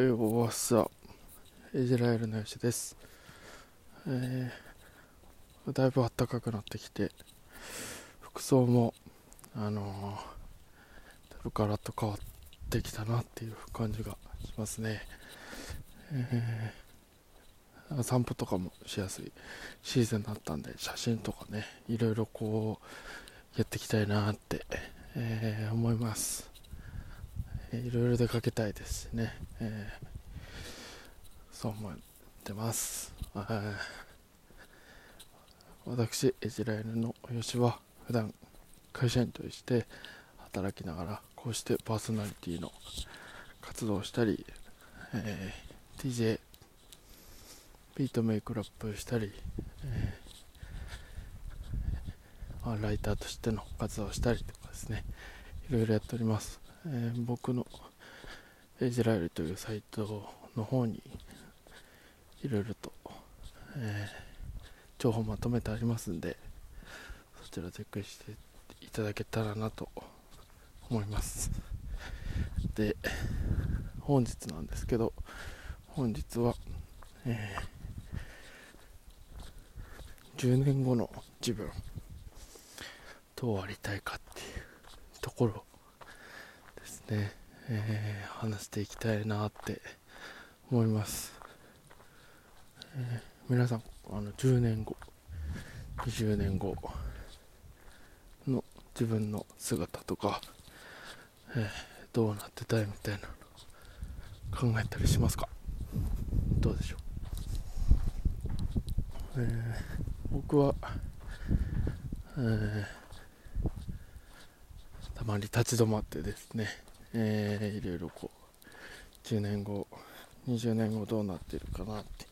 英語はさ、イジラエルの吉です。えー、だいぶ暖かくなってきて、服装も、あのー、だいぶガラッと変わってきたなっていう感じがしますね。えー、散歩とかもしやすいシーズンだったんで、写真とかね、いろいろこう、やっていきたいなって、えー、思います。いろいろ出かけたいですね、えー、そう思ってます、私エジラエルの吉は普段会社員として働きながらこうしてパーソナリティの活動をしたり、えー、DJ ビートメイクラップしたり、えー、ライターとしての活動をしたりとかですね。いろいろやっております。えー、僕のエジラエルというサイトの方にいろいろと、えー、情報まとめてありますんでそちらチェックしていただけたらなと思います。で本日なんですけど本日は、えー、10年後の自分どうありたいかっていうところね、えー、話していきたいなって思います、えー、皆さんあの10年後20年後の自分の姿とか、えー、どうなってたいみたいなの考えたりしますか？どうでしょう、えー、僕は、えー、たまに立ち止まってですねえー、いろいろこう10年後20年後どうなってるかなって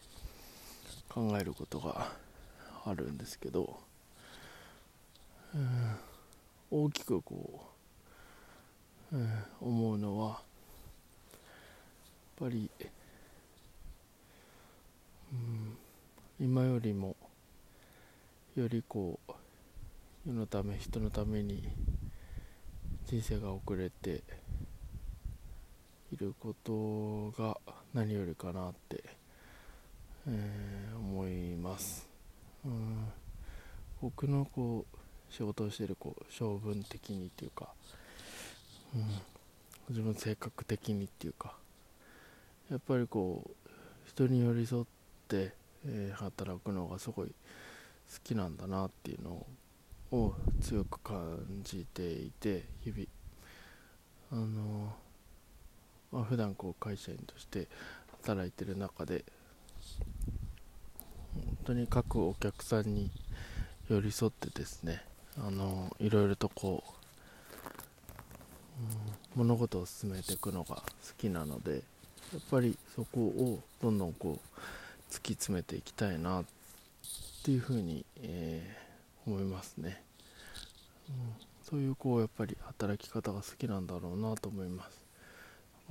考えることがあるんですけど、うん、大きくこう、うん、思うのはやっぱり、うん、今よりもよりこう世のため人のために人生が遅れていることが何よりかなって、えー、思います、うん、僕のこう仕事をしてるこう性分的にっていうか、うん、自分性格的にっていうかやっぱりこう人に寄り添って、えー、働くのがすごい好きなんだなっていうのを強く感じていて日々。あのーまあ、普段こう会社員として働いてる中で本当に各お客さんに寄り添ってですねあのいろいろとこう、うん、物事を進めていくのが好きなのでやっぱりそこをどんどんこう突き詰めていきたいなっていうふうに、えー、思いますね、うん、そういうこうやっぱり働き方が好きなんだろうなと思います。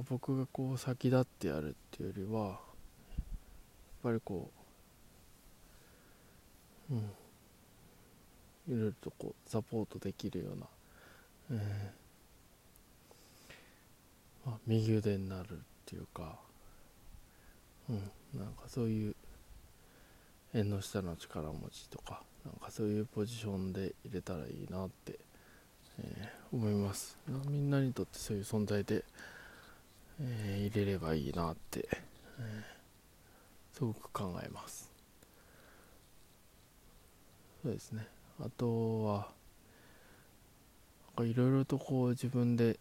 僕がこう先立ってやるっていうよりはやっぱりこううん。いろいろとこうサポートできるような、えーまあ、右腕になるっていうかうん。なんかそういう縁の下の力持ちとかなんかそういうポジションで入れたらいいなって、えー、思います。みんなにとってそういう存在で、入れればいいなって、えー、すごく考えます。そうですね。あとはいろいろとこう自分で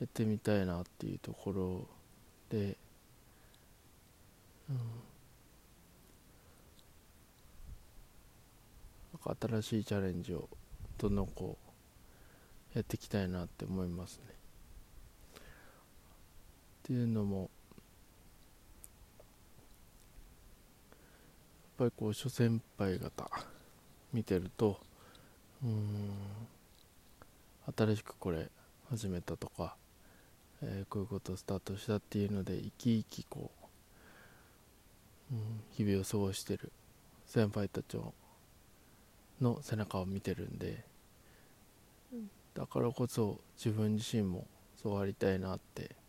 やってみたいなっていうところで、うん、新しいチャレンジをどんどんこうやっていきたいなって思いますね。っていうのもやっぱりこう諸先輩方見てるとうん新しくこれ始めたとか、えー、こういうことをスタートしたっていうので生き生きこう、うん、日々を過ごしてる先輩たちの背中を見てるんでだからこそ自分自身もそうありたいなって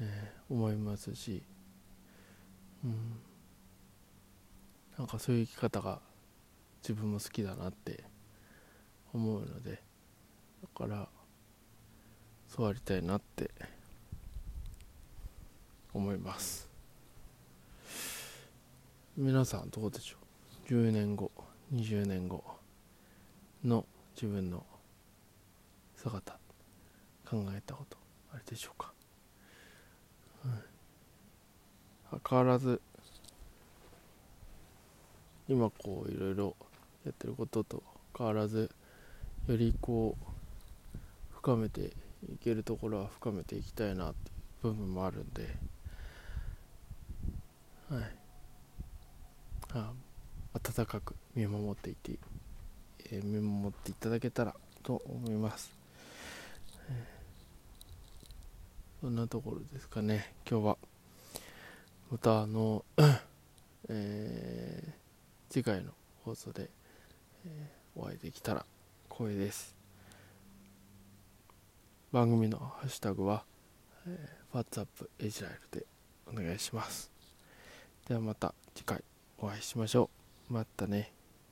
えー、思いますし、うん、なんかそういう生き方が自分も好きだなって思うのでだからそうありたいなって思います。皆さんどうでしょう？10年後20年後の自分の姿考えたことあれでしょうか、変わらず今こういろいろやってることと変わらずよりこう深めていけるところは深めていきたいなっていう部分もあるんではい。あ温かく見守っていて、えー、見守っていただけたらと思います、えー、そんなところですかね。今日は。またあの、えー、次回の放送で、えー、お会いできたら光栄です。番組のハッシュタグは、えー、WhatsApp エジライルでお願いします。ではまた次回お会いしましょう。またね。